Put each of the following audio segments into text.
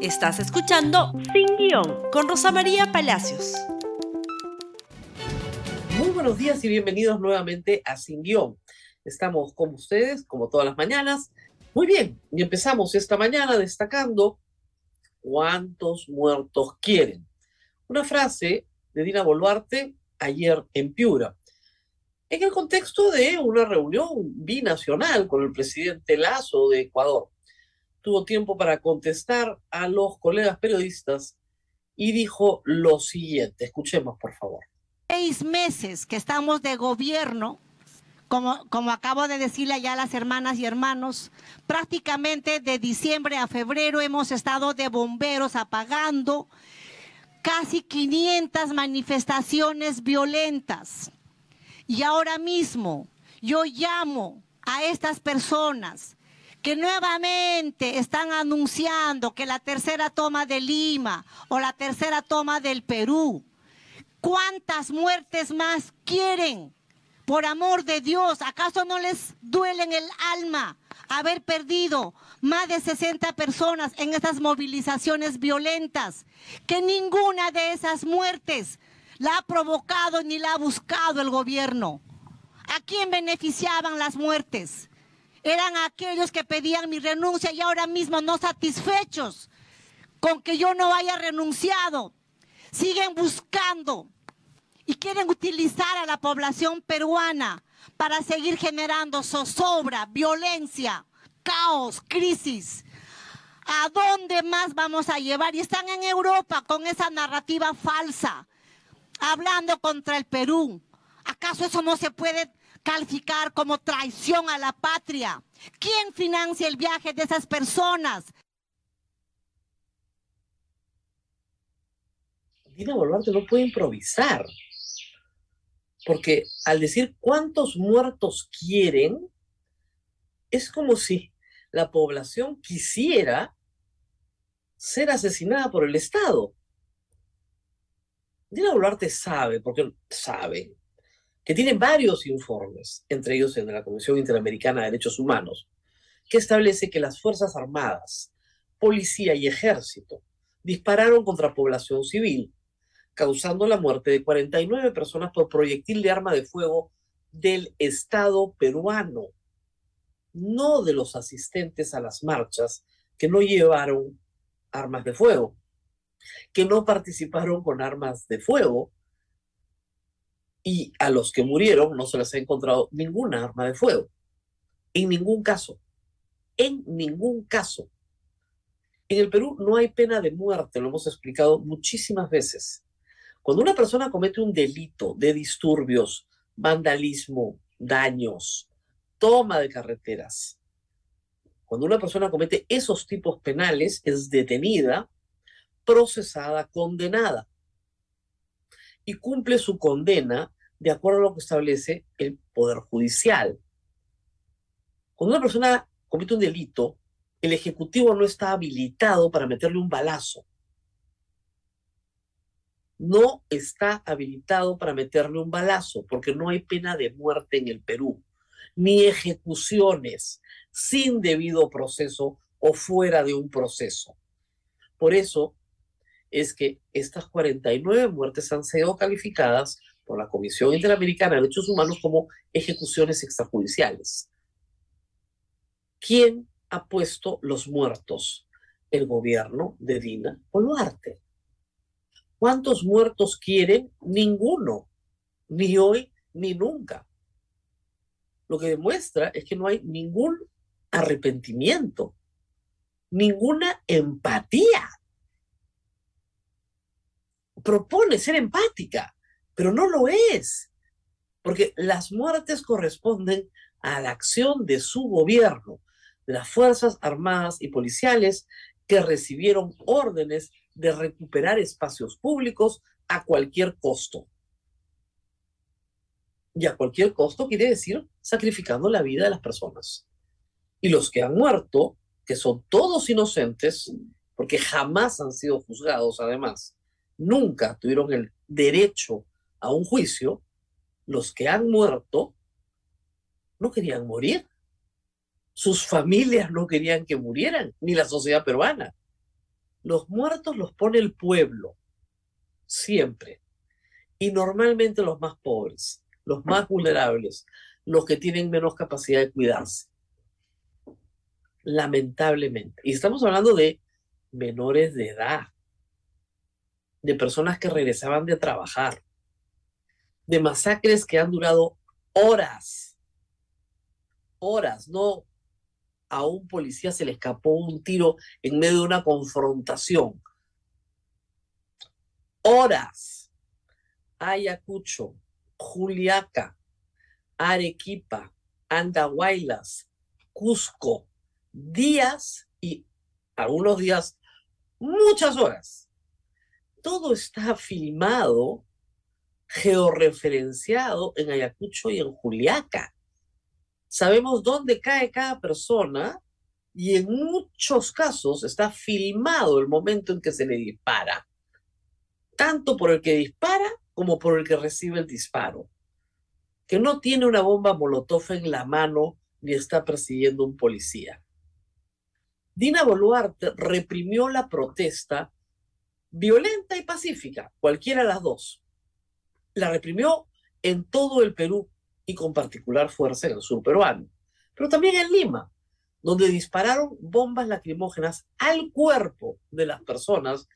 Estás escuchando Sin Guión con Rosa María Palacios. Muy buenos días y bienvenidos nuevamente a Sin Guión. Estamos con ustedes, como todas las mañanas. Muy bien, y empezamos esta mañana destacando cuántos muertos quieren. Una frase de Dina Boluarte ayer en Piura, en el contexto de una reunión binacional con el presidente Lazo de Ecuador tuvo tiempo para contestar a los colegas periodistas y dijo lo siguiente. Escuchemos, por favor. Seis meses que estamos de gobierno, como, como acabo de decirle ya a las hermanas y hermanos, prácticamente de diciembre a febrero hemos estado de bomberos apagando casi 500 manifestaciones violentas. Y ahora mismo yo llamo a estas personas que nuevamente están anunciando que la tercera toma de Lima o la tercera toma del Perú. ¿Cuántas muertes más quieren? Por amor de Dios, ¿acaso no les duele en el alma haber perdido más de 60 personas en estas movilizaciones violentas? Que ninguna de esas muertes la ha provocado ni la ha buscado el gobierno. ¿A quién beneficiaban las muertes? Eran aquellos que pedían mi renuncia y ahora mismo no satisfechos con que yo no haya renunciado, siguen buscando y quieren utilizar a la población peruana para seguir generando zozobra, violencia, caos, crisis. ¿A dónde más vamos a llevar? Y están en Europa con esa narrativa falsa, hablando contra el Perú. ¿Acaso eso no se puede calificar como traición a la patria. ¿Quién financia el viaje de esas personas? Dina Boluarte no puede improvisar, porque al decir cuántos muertos quieren, es como si la población quisiera ser asesinada por el Estado. Dina Boluarte sabe, porque sabe, que tiene varios informes, entre ellos el de la Comisión Interamericana de Derechos Humanos, que establece que las Fuerzas Armadas, Policía y Ejército dispararon contra población civil, causando la muerte de 49 personas por proyectil de arma de fuego del Estado peruano, no de los asistentes a las marchas que no llevaron armas de fuego, que no participaron con armas de fuego, y a los que murieron no se les ha encontrado ninguna arma de fuego. En ningún caso. En ningún caso. En el Perú no hay pena de muerte, lo hemos explicado muchísimas veces. Cuando una persona comete un delito de disturbios, vandalismo, daños, toma de carreteras, cuando una persona comete esos tipos penales, es detenida, procesada, condenada y cumple su condena de acuerdo a lo que establece el Poder Judicial. Cuando una persona comete un delito, el Ejecutivo no está habilitado para meterle un balazo. No está habilitado para meterle un balazo porque no hay pena de muerte en el Perú, ni ejecuciones sin debido proceso o fuera de un proceso. Por eso, es que estas 49 muertes han sido calificadas por la Comisión Interamericana de Derechos Humanos como ejecuciones extrajudiciales. ¿Quién ha puesto los muertos? El gobierno de Dina Boluarte. ¿Cuántos muertos quieren? Ninguno, ni hoy ni nunca. Lo que demuestra es que no hay ningún arrepentimiento, ninguna empatía propone ser empática, pero no lo es, porque las muertes corresponden a la acción de su gobierno, de las Fuerzas Armadas y Policiales que recibieron órdenes de recuperar espacios públicos a cualquier costo. Y a cualquier costo quiere decir sacrificando la vida de las personas. Y los que han muerto, que son todos inocentes, porque jamás han sido juzgados además, nunca tuvieron el derecho a un juicio, los que han muerto no querían morir. Sus familias no querían que murieran, ni la sociedad peruana. Los muertos los pone el pueblo, siempre. Y normalmente los más pobres, los más vulnerables, los que tienen menos capacidad de cuidarse. Lamentablemente. Y estamos hablando de menores de edad, de personas que regresaban de trabajar, de masacres que han durado horas, horas, no a un policía se le escapó un tiro en medio de una confrontación. Horas. Ayacucho, Juliaca, Arequipa, Andahuaylas, Cusco, días y algunos días, muchas horas. Todo está filmado, georreferenciado en Ayacucho y en Juliaca. Sabemos dónde cae cada persona y en muchos casos está filmado el momento en que se le dispara, tanto por el que dispara como por el que recibe el disparo, que no tiene una bomba molotov en la mano ni está persiguiendo un policía. Dina Boluarte reprimió la protesta violenta y pacífica, cualquiera de las dos. La reprimió en todo el Perú y con particular fuerza en el sur peruano, pero también en Lima, donde dispararon bombas lacrimógenas al cuerpo de las personas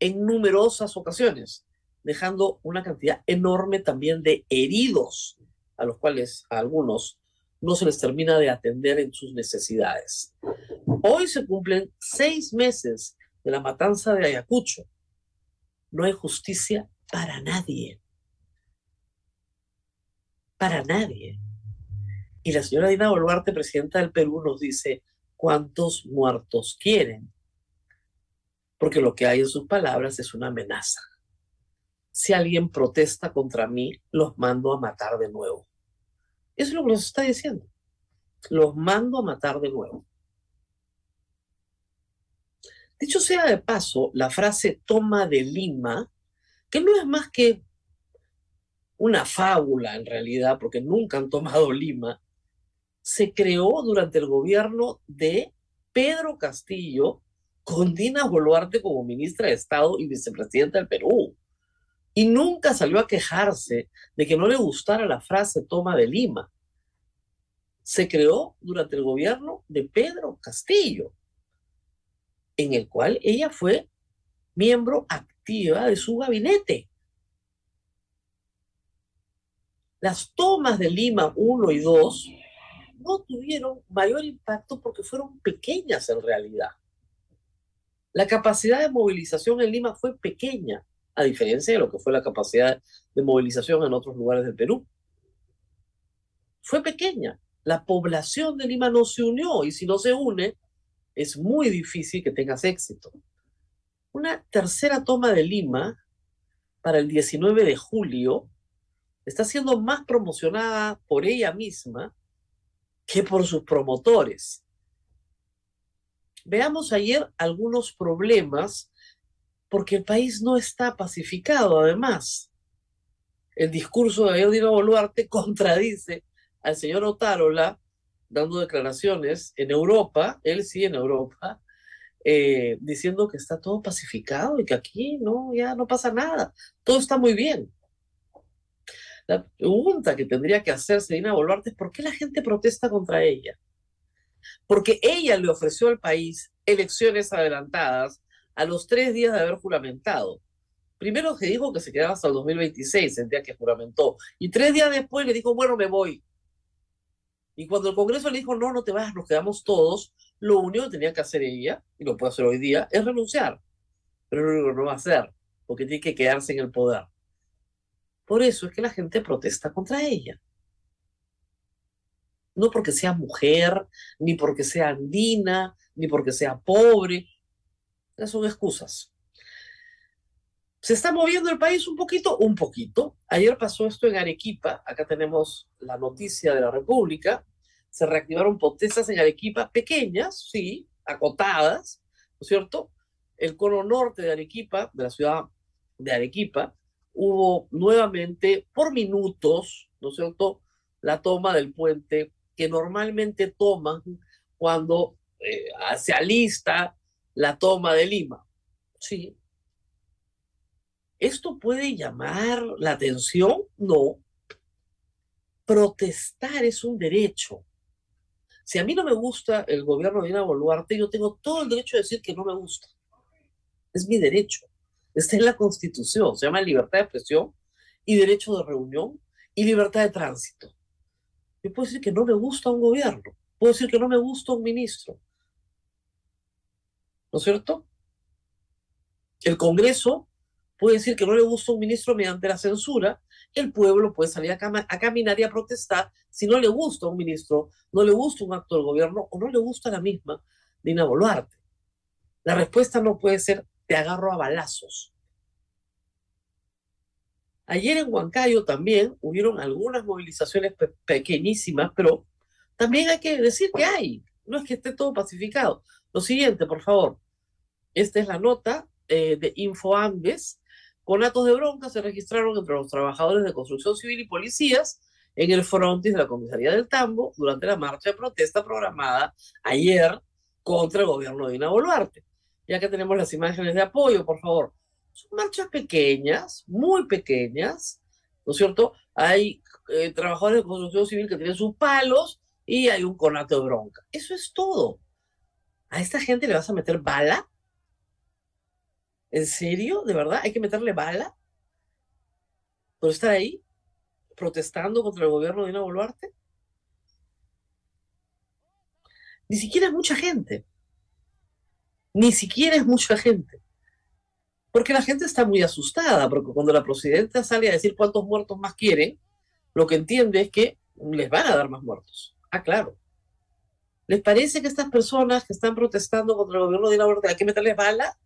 en numerosas ocasiones, dejando una cantidad enorme también de heridos, a los cuales a algunos no se les termina de atender en sus necesidades. Hoy se cumplen seis meses de la matanza de Ayacucho. No hay justicia para nadie. Para nadie. Y la señora Dina Boluarte, presidenta del Perú, nos dice cuántos muertos quieren. Porque lo que hay en sus palabras es una amenaza. Si alguien protesta contra mí, los mando a matar de nuevo. Eso es lo que nos está diciendo. Los mando a matar de nuevo. Dicho sea de paso, la frase toma de Lima, que no es más que una fábula en realidad, porque nunca han tomado Lima, se creó durante el gobierno de Pedro Castillo con Dina Boluarte como ministra de Estado y vicepresidenta del Perú y nunca salió a quejarse de que no le gustara la frase toma de Lima. Se creó durante el gobierno de Pedro Castillo, en el cual ella fue miembro activa de su gabinete. Las tomas de Lima 1 y 2 no tuvieron mayor impacto porque fueron pequeñas en realidad. La capacidad de movilización en Lima fue pequeña a diferencia de lo que fue la capacidad de movilización en otros lugares del Perú. Fue pequeña. La población de Lima no se unió y si no se une, es muy difícil que tengas éxito. Una tercera toma de Lima para el 19 de julio está siendo más promocionada por ella misma que por sus promotores. Veamos ayer algunos problemas porque el país no está pacificado, además. El discurso de Dino Boluarte contradice al señor Otárola dando declaraciones en Europa, él sí en Europa, eh, diciendo que está todo pacificado y que aquí no, ya no pasa nada, todo está muy bien. La pregunta que tendría que hacerse Dina Boluarte es por qué la gente protesta contra ella. Porque ella le ofreció al país elecciones adelantadas a los tres días de haber juramentado. Primero se dijo que se quedaba hasta el 2026, el día que juramentó, y tres días después le dijo, bueno, me voy. Y cuando el Congreso le dijo, no, no te vayas, nos quedamos todos, lo único que tenía que hacer ella, y lo puede hacer hoy día, es renunciar. Pero lo único que no va a hacer, porque tiene que quedarse en el poder. Por eso es que la gente protesta contra ella. No porque sea mujer, ni porque sea andina, ni porque sea pobre, son excusas. ¿Se está moviendo el país un poquito? Un poquito. Ayer pasó esto en Arequipa. Acá tenemos la noticia de la República. Se reactivaron protestas en Arequipa, pequeñas, sí, acotadas, ¿no es cierto? El cono norte de Arequipa, de la ciudad de Arequipa, hubo nuevamente por minutos, ¿no es cierto?, la toma del puente que normalmente toman cuando eh, se alista la toma de Lima. Sí. ¿Esto puede llamar la atención? No. Protestar es un derecho. Si a mí no me gusta el gobierno de Dina Boluarte, yo tengo todo el derecho de decir que no me gusta. Es mi derecho. Está en la Constitución. Se llama libertad de expresión y derecho de reunión y libertad de tránsito. Yo puedo decir que no me gusta un gobierno. Puedo decir que no me gusta un ministro. ¿No es cierto? El Congreso puede decir que no le gusta un ministro mediante la censura el pueblo puede salir a, caminar y a protestar si no le gusta un ministro, no le gusta un acto del gobierno o no le gusta la misma Dina Boluarte. La respuesta no puede ser te agarro a balazos. Ayer en Huancayo también hubieron algunas movilizaciones pequeñísimas, pero también hay que decir que hay. No es que esté todo pacificado. Lo siguiente, por favor. Esta es la nota eh, de InfoAmbes con actos de bronca se registraron entre los trabajadores de construcción civil y policías en el frontis de la comisaría del Tambo durante la marcha de protesta programada ayer contra el gobierno de Dina Boluarte. Ya que tenemos las imágenes de apoyo, por favor. Son marchas pequeñas, muy pequeñas, ¿no es cierto? Hay eh, trabajadores de construcción civil que tienen sus palos y hay un conato de bronca. Eso es todo. ¿A esta gente le vas a meter bala? ¿En serio? ¿De verdad? ¿Hay que meterle bala? ¿Por estar ahí? ¿Protestando contra el gobierno de Dina Boluarte? Ni siquiera es mucha gente. Ni siquiera es mucha gente. Porque la gente está muy asustada, porque cuando la presidenta sale a decir cuántos muertos más quieren, lo que entiende es que les van a dar más muertos. Ah, claro. ¿Les parece que estas personas que están protestando contra el gobierno de Dina Boluarte hay que meterles bala?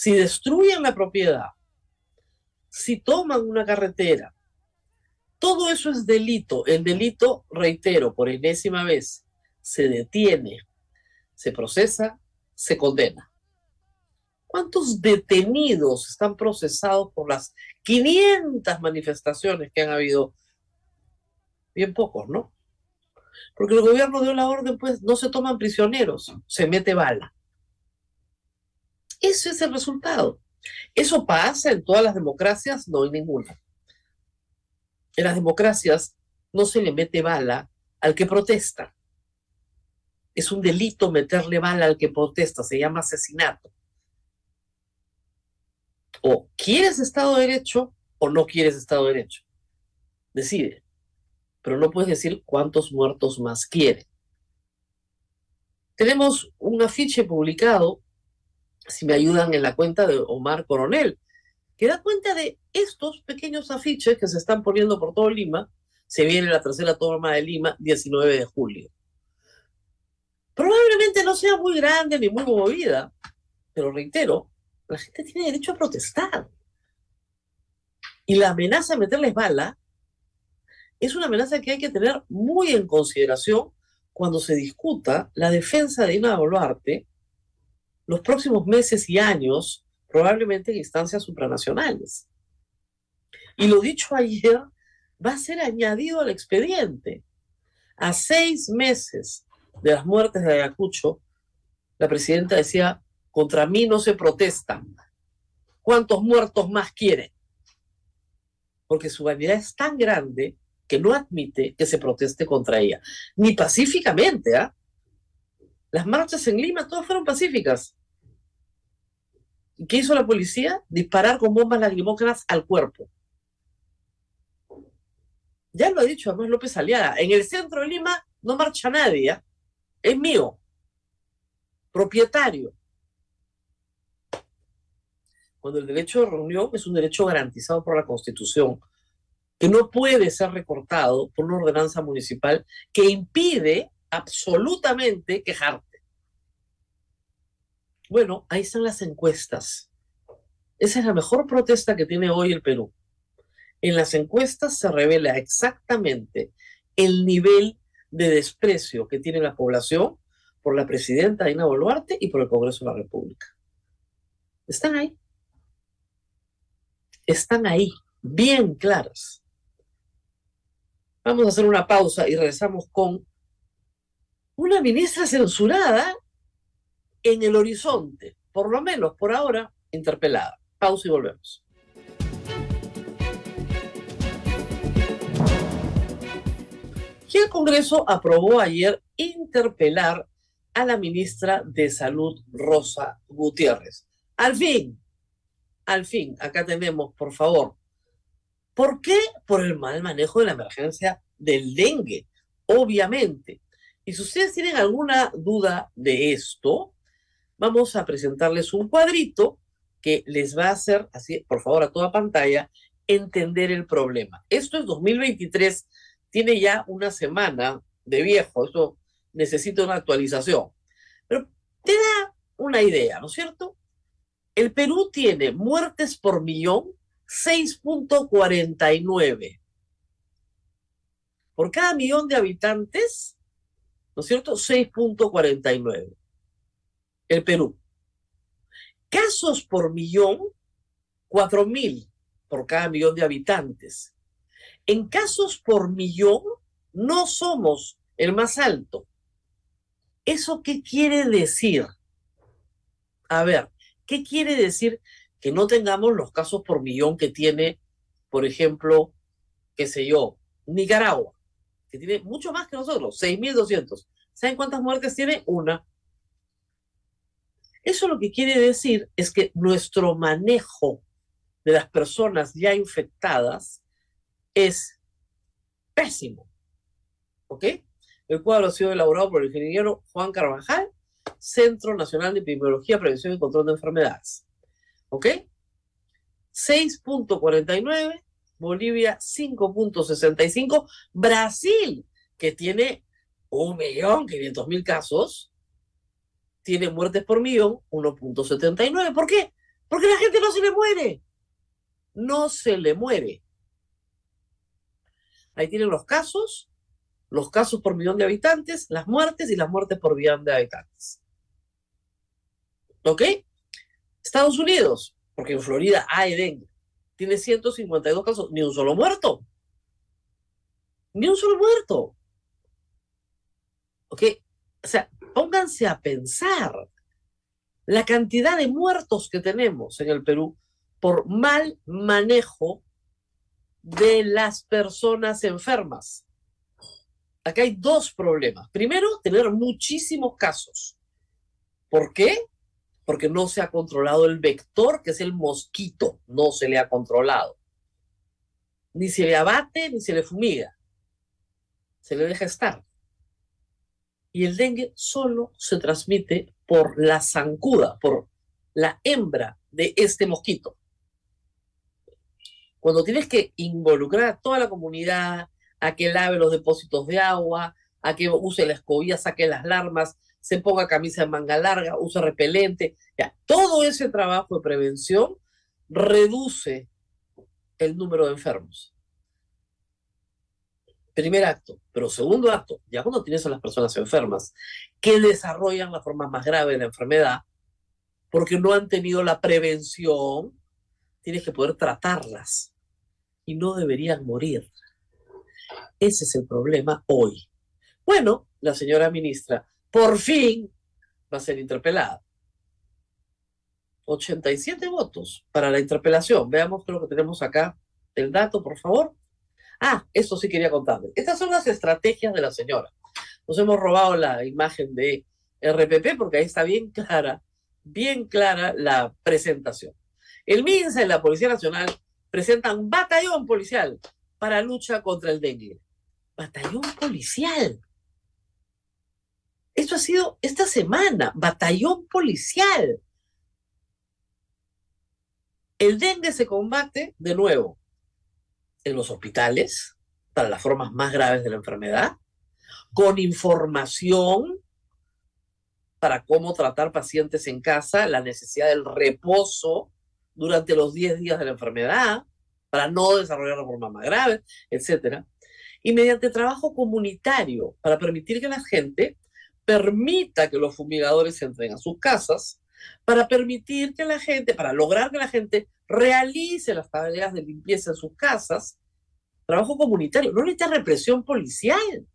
Si destruyen la propiedad, si toman una carretera, todo eso es delito. El delito, reitero, por enésima vez, se detiene, se procesa, se condena. ¿Cuántos detenidos están procesados por las 500 manifestaciones que han habido? Bien pocos, ¿no? Porque el gobierno dio la orden, pues no se toman prisioneros, se mete bala. Ese es el resultado. ¿Eso pasa en todas las democracias? No en ninguna. En las democracias no se le mete bala al que protesta. Es un delito meterle bala al que protesta, se llama asesinato. O quieres Estado de Derecho o no quieres Estado de Derecho. Decide. Pero no puedes decir cuántos muertos más quiere. Tenemos un afiche publicado si me ayudan en la cuenta de Omar Coronel, que da cuenta de estos pequeños afiches que se están poniendo por todo Lima. Se viene la tercera toma de Lima, 19 de julio. Probablemente no sea muy grande ni muy movida, pero reitero, la gente tiene derecho a protestar. Y la amenaza de meterles bala es una amenaza que hay que tener muy en consideración cuando se discuta la defensa de Dina Boluarte los próximos meses y años, probablemente en instancias supranacionales. Y lo dicho ayer va a ser añadido al expediente. A seis meses de las muertes de Ayacucho, la presidenta decía, contra mí no se protesta. ¿Cuántos muertos más quiere? Porque su vanidad es tan grande que no admite que se proteste contra ella, ni pacíficamente. ¿ah? Las marchas en Lima todas fueron pacíficas. ¿Qué hizo la policía? Disparar con bombas lacrimógenas al cuerpo. Ya lo ha dicho además López Aliaga. En el centro de Lima no marcha nadie. ¿ah? Es mío. Propietario. Cuando el derecho de reunión es un derecho garantizado por la Constitución, que no puede ser recortado por una ordenanza municipal que impide absolutamente quejarte. Bueno, ahí están las encuestas. Esa es la mejor protesta que tiene hoy el Perú. En las encuestas se revela exactamente el nivel de desprecio que tiene la población por la presidenta Dina Boluarte y por el Congreso de la República. Están ahí. Están ahí, bien claras. Vamos a hacer una pausa y regresamos con una ministra censurada en el horizonte. por lo menos por ahora, interpelada. Pausa y volvemos. Y el Congreso aprobó ayer interpelar a la ministra de Salud, Rosa Gutiérrez. Al fin, al fin, acá tenemos, por favor, ¿por qué? Por el mal manejo de la emergencia del dengue, obviamente. Y si ustedes tienen alguna duda de esto, vamos a presentarles un cuadrito que les va a hacer, así, por favor, a toda pantalla, entender el problema. Esto es 2023, tiene ya una semana de viejo, esto necesita una actualización. Pero te da una idea, ¿no es cierto? El Perú tiene muertes por millón 6.49. Por cada millón de habitantes, ¿no es cierto? 6.49. El Perú. Casos por millón, 4.000 por cada millón de habitantes. En casos por millón, no somos el más alto. ¿Eso qué quiere decir? A ver, ¿qué quiere decir que no tengamos los casos por millón que tiene, por ejemplo, qué sé yo, Nicaragua, que tiene mucho más que nosotros, 6.200. ¿Saben cuántas muertes tiene? Una. Eso lo que quiere decir es que nuestro manejo de las personas ya infectadas es pésimo. ¿Ok? El cuadro ha sido elaborado por el ingeniero Juan Carvajal, Centro Nacional de Epidemiología, Prevención y Control de Enfermedades. ¿Ok? 6.49, Bolivia 5.65, Brasil, que tiene 1.500.000 casos, tiene muertes por millón 1.79. ¿Por qué? Porque la gente no se le muere. No se le muere. Ahí tienen los casos, los casos por millón de habitantes, las muertes y las muertes por millón de habitantes. ¿Ok? Estados Unidos, porque en Florida hay dengue, tiene 152 casos, ni un solo muerto. Ni un solo muerto. ¿Ok? O sea, pónganse a pensar la cantidad de muertos que tenemos en el Perú por mal manejo de las personas enfermas. Acá hay dos problemas. Primero, tener muchísimos casos. ¿Por qué? Porque no se ha controlado el vector, que es el mosquito. No se le ha controlado. Ni se le abate, ni se le fumiga. Se le deja estar y el dengue solo se transmite por la zancuda, por la hembra de este mosquito. Cuando tienes que involucrar a toda la comunidad a que lave los depósitos de agua, a que use la escobilla, saque las larvas, se ponga camisa de manga larga, use repelente, ya, todo ese trabajo de prevención reduce el número de enfermos. Primer acto. Pero segundo acto, ya cuando tienes a las personas enfermas que desarrollan la forma más grave de la enfermedad, porque no han tenido la prevención, tienes que poder tratarlas y no deberían morir. Ese es el problema hoy. Bueno, la señora ministra por fin va a ser interpelada. 87 votos para la interpelación. Veamos lo que tenemos acá. El dato, por favor. Ah, eso sí quería contarles. Estas son las estrategias de la señora. Nos hemos robado la imagen de RPP porque ahí está bien clara, bien clara la presentación. El MINSA y la Policía Nacional presentan batallón policial para lucha contra el dengue. Batallón policial. Esto ha sido esta semana, batallón policial. El dengue se combate de nuevo en los hospitales para las formas más graves de la enfermedad, con información para cómo tratar pacientes en casa, la necesidad del reposo durante los 10 días de la enfermedad, para no desarrollar la forma más grave, etc. Y mediante trabajo comunitario, para permitir que la gente permita que los fumigadores entren a sus casas, para permitir que la gente, para lograr que la gente realice las tareas de limpieza en sus casas, trabajo comunitario, no necesita represión policial.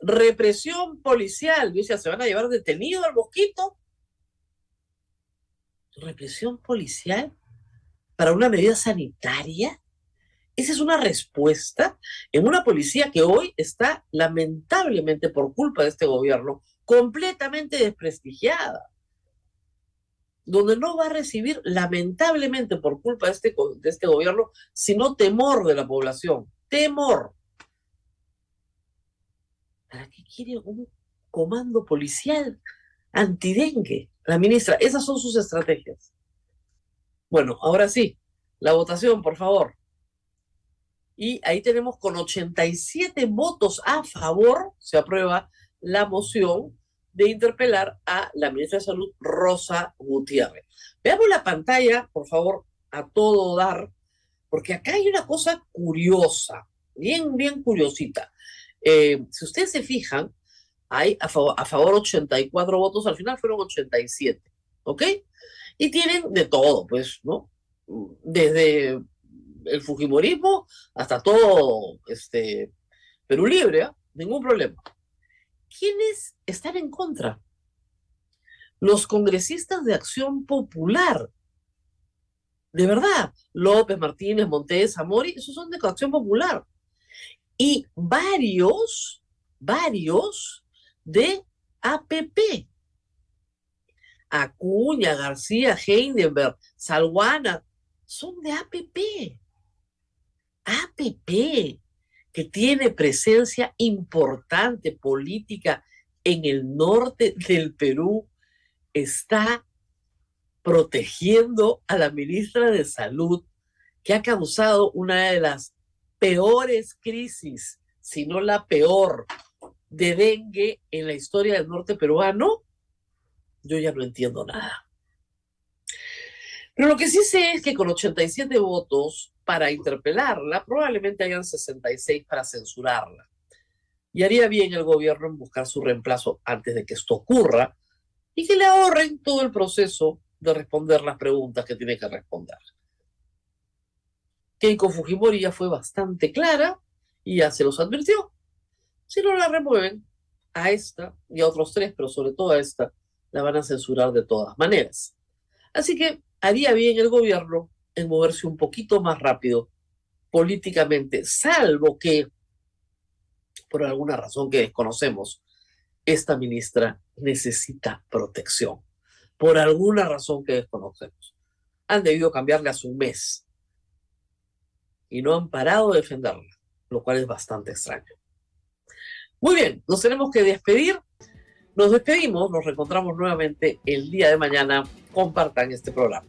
Represión policial, dice, se van a llevar detenido al mosquito. represión policial para una medida sanitaria. Esa es una respuesta en una policía que hoy está lamentablemente por culpa de este gobierno completamente desprestigiada, donde no va a recibir lamentablemente por culpa de este, de este gobierno, sino temor de la población, temor. ¿Para qué quiere un comando policial antidengue? La ministra, esas son sus estrategias. Bueno, ahora sí, la votación, por favor. Y ahí tenemos con 87 votos a favor, se aprueba la moción de interpelar a la ministra de Salud, Rosa Gutiérrez. Veamos la pantalla, por favor, a todo dar, porque acá hay una cosa curiosa, bien, bien curiosita. Eh, si ustedes se fijan, hay a favor, a favor 84 votos, al final fueron 87, ¿ok? Y tienen de todo, pues, ¿no? Desde el Fujimorismo hasta todo este Perú Libre, ¿eh? ningún problema. ¿Quiénes están en contra? Los congresistas de Acción Popular. De verdad, López, Martínez, Montes, Zamori, esos son de Acción Popular. Y varios, varios de APP. Acuña, García, Heidenberg, Salguana, son de APP. APP, que tiene presencia importante política en el norte del Perú, está protegiendo a la ministra de Salud, que ha causado una de las peores crisis, si no la peor, de dengue en la historia del norte peruano, yo ya no entiendo nada. Pero lo que sí sé es que con 87 votos para interpelarla, probablemente hayan 66 para censurarla. Y haría bien el gobierno en buscar su reemplazo antes de que esto ocurra y que le ahorren todo el proceso de responder las preguntas que tiene que responder. Keiko Fujimori ya fue bastante clara y ya se los advirtió. Si no la remueven, a esta y a otros tres, pero sobre todo a esta, la van a censurar de todas maneras. Así que haría bien el gobierno en moverse un poquito más rápido políticamente, salvo que, por alguna razón que desconocemos, esta ministra necesita protección. Por alguna razón que desconocemos. Han debido cambiarle a su mes. Y no han parado de defenderla, lo cual es bastante extraño. Muy bien, nos tenemos que despedir. Nos despedimos, nos reencontramos nuevamente el día de mañana. Compartan este programa.